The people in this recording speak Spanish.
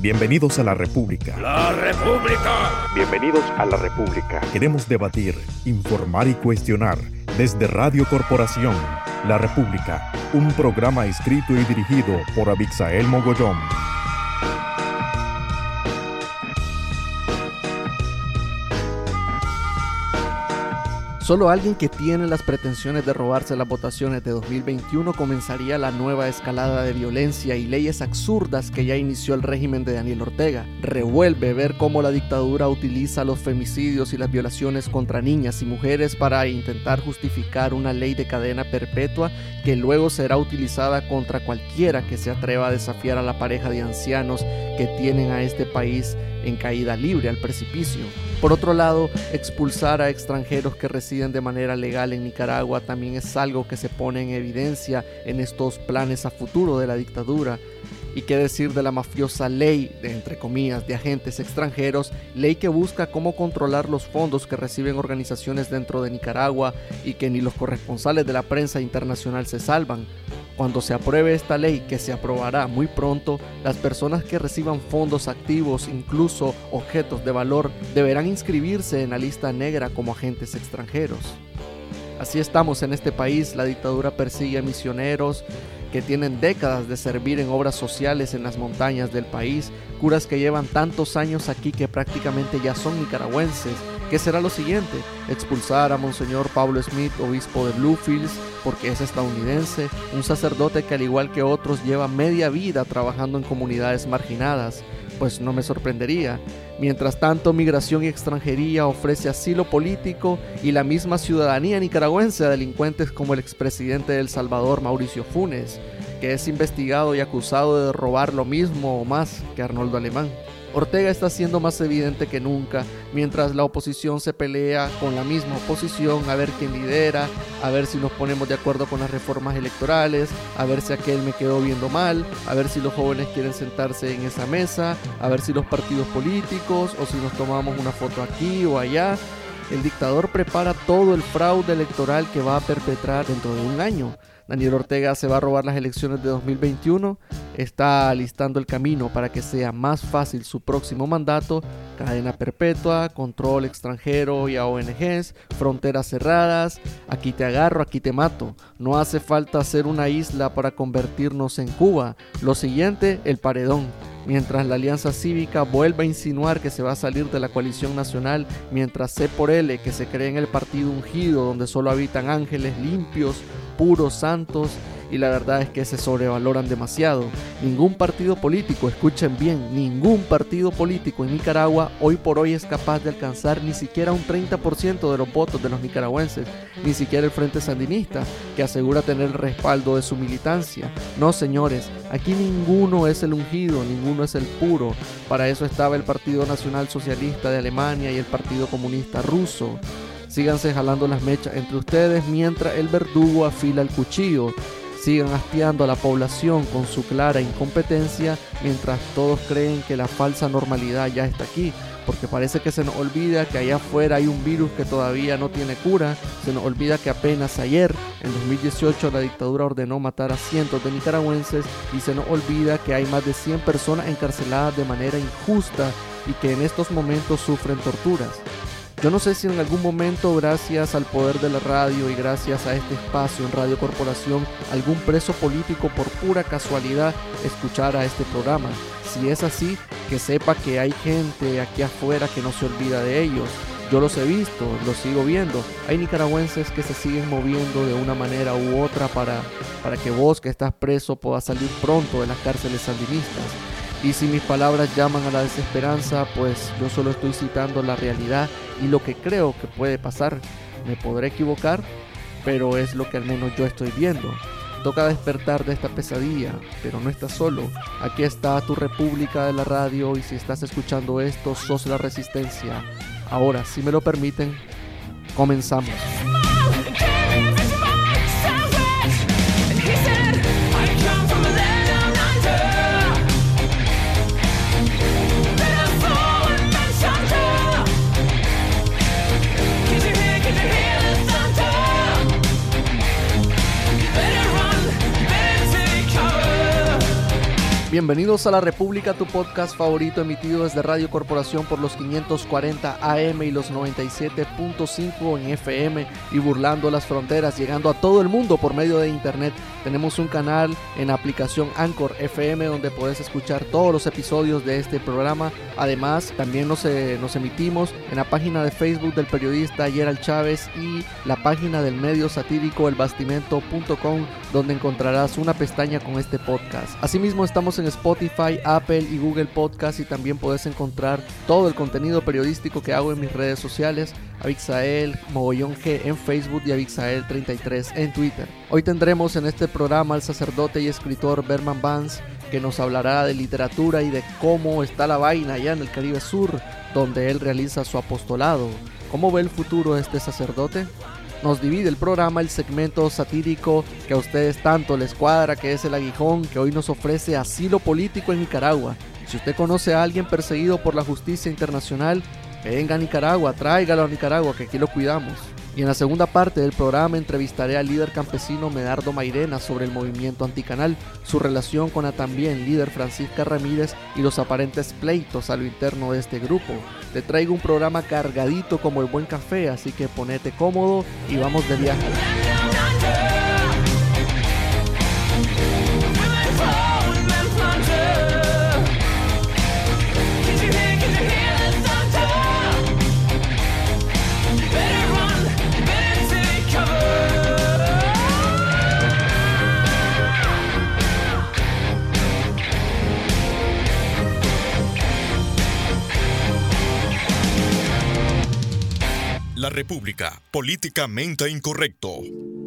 Bienvenidos a la República. ¡La República! Bienvenidos a la República. Queremos debatir, informar y cuestionar desde Radio Corporación. La República, un programa escrito y dirigido por Abixael Mogollón. Solo alguien que tiene las pretensiones de robarse las votaciones de 2021 comenzaría la nueva escalada de violencia y leyes absurdas que ya inició el régimen de Daniel Ortega. Revuelve ver cómo la dictadura utiliza los femicidios y las violaciones contra niñas y mujeres para intentar justificar una ley de cadena perpetua que luego será utilizada contra cualquiera que se atreva a desafiar a la pareja de ancianos que tienen a este país en caída libre al precipicio. Por otro lado, expulsar a extranjeros que residen de manera legal en Nicaragua también es algo que se pone en evidencia en estos planes a futuro de la dictadura. Y qué decir de la mafiosa ley, de, entre comillas, de agentes extranjeros, ley que busca cómo controlar los fondos que reciben organizaciones dentro de Nicaragua y que ni los corresponsales de la prensa internacional se salvan. Cuando se apruebe esta ley, que se aprobará muy pronto, las personas que reciban fondos activos, incluso objetos de valor, deberán inscribirse en la lista negra como agentes extranjeros. Así estamos en este país, la dictadura persigue a misioneros que tienen décadas de servir en obras sociales en las montañas del país, curas que llevan tantos años aquí que prácticamente ya son nicaragüenses. ¿Qué será lo siguiente? Expulsar a Monseñor Pablo Smith, obispo de Bluefields, porque es estadounidense, un sacerdote que al igual que otros lleva media vida trabajando en comunidades marginadas, pues no me sorprendería. Mientras tanto, Migración y Extranjería ofrece asilo político y la misma ciudadanía nicaragüense a delincuentes como el expresidente de El Salvador, Mauricio Funes, que es investigado y acusado de robar lo mismo o más que Arnoldo Alemán. Ortega está siendo más evidente que nunca, mientras la oposición se pelea con la misma oposición a ver quién lidera, a ver si nos ponemos de acuerdo con las reformas electorales, a ver si aquel me quedó viendo mal, a ver si los jóvenes quieren sentarse en esa mesa, a ver si los partidos políticos o si nos tomamos una foto aquí o allá. El dictador prepara todo el fraude electoral que va a perpetrar dentro de un año. Daniel Ortega se va a robar las elecciones de 2021, está listando el camino para que sea más fácil su próximo mandato, cadena perpetua, control extranjero y a ONGs, fronteras cerradas, aquí te agarro, aquí te mato. No hace falta ser una isla para convertirnos en Cuba. Lo siguiente, el paredón mientras la Alianza Cívica vuelve a insinuar que se va a salir de la coalición nacional, mientras C por L, que se cree en el partido ungido donde solo habitan ángeles limpios, puros, santos, y la verdad es que se sobrevaloran demasiado. Ningún partido político, escuchen bien, ningún partido político en Nicaragua hoy por hoy es capaz de alcanzar ni siquiera un 30% de los votos de los nicaragüenses, ni siquiera el Frente Sandinista, que asegura tener el respaldo de su militancia. No, señores, aquí ninguno es el ungido, ninguno es el puro. Para eso estaba el Partido Nacional Socialista de Alemania y el Partido Comunista Ruso. Síganse jalando las mechas entre ustedes mientras el verdugo afila el cuchillo sigan hastiando a la población con su clara incompetencia mientras todos creen que la falsa normalidad ya está aquí, porque parece que se nos olvida que allá afuera hay un virus que todavía no tiene cura, se nos olvida que apenas ayer, en 2018, la dictadura ordenó matar a cientos de nicaragüenses y se nos olvida que hay más de 100 personas encarceladas de manera injusta y que en estos momentos sufren torturas. Yo no sé si en algún momento, gracias al poder de la radio y gracias a este espacio en Radio Corporación, algún preso político por pura casualidad escuchara este programa. Si es así, que sepa que hay gente aquí afuera que no se olvida de ellos. Yo los he visto, los sigo viendo. Hay nicaragüenses que se siguen moviendo de una manera u otra para, para que vos que estás preso puedas salir pronto de las cárceles sandinistas. Y si mis palabras llaman a la desesperanza, pues yo solo estoy citando la realidad y lo que creo que puede pasar. Me podré equivocar, pero es lo que al menos yo estoy viendo. Toca despertar de esta pesadilla, pero no estás solo. Aquí está tu República de la Radio y si estás escuchando esto, sos la resistencia. Ahora, si me lo permiten, comenzamos. Bienvenidos a La República, tu podcast favorito emitido desde Radio Corporación por los 540 AM y los 97.5 en FM y burlando las fronteras, llegando a todo el mundo por medio de internet. Tenemos un canal en aplicación Anchor FM donde puedes escuchar todos los episodios de este programa. Además, también nos, eh, nos emitimos en la página de Facebook del periodista Gerald Chávez y la página del medio satírico elbastimento.com donde encontrarás una pestaña con este podcast. Asimismo, estamos en Spotify, Apple y Google Podcast y también puedes encontrar todo el contenido periodístico que hago en mis redes sociales, Abixael Mogollón G en Facebook y Abixael33 en Twitter. Hoy tendremos en este programa al sacerdote y escritor Berman Vance que nos hablará de literatura y de cómo está la vaina allá en el Caribe Sur, donde él realiza su apostolado. ¿Cómo ve el futuro este sacerdote? Nos divide el programa el segmento satírico que a ustedes tanto les cuadra, que es el aguijón, que hoy nos ofrece asilo político en Nicaragua. Si usted conoce a alguien perseguido por la justicia internacional, venga a Nicaragua, tráigalo a Nicaragua, que aquí lo cuidamos. Y en la segunda parte del programa entrevistaré al líder campesino Medardo Mairena sobre el movimiento anticanal, su relación con la también líder Francisca Ramírez y los aparentes pleitos a lo interno de este grupo. Te traigo un programa cargadito como el buen café, así que ponete cómodo y vamos de viaje. República, políticamente incorrecto.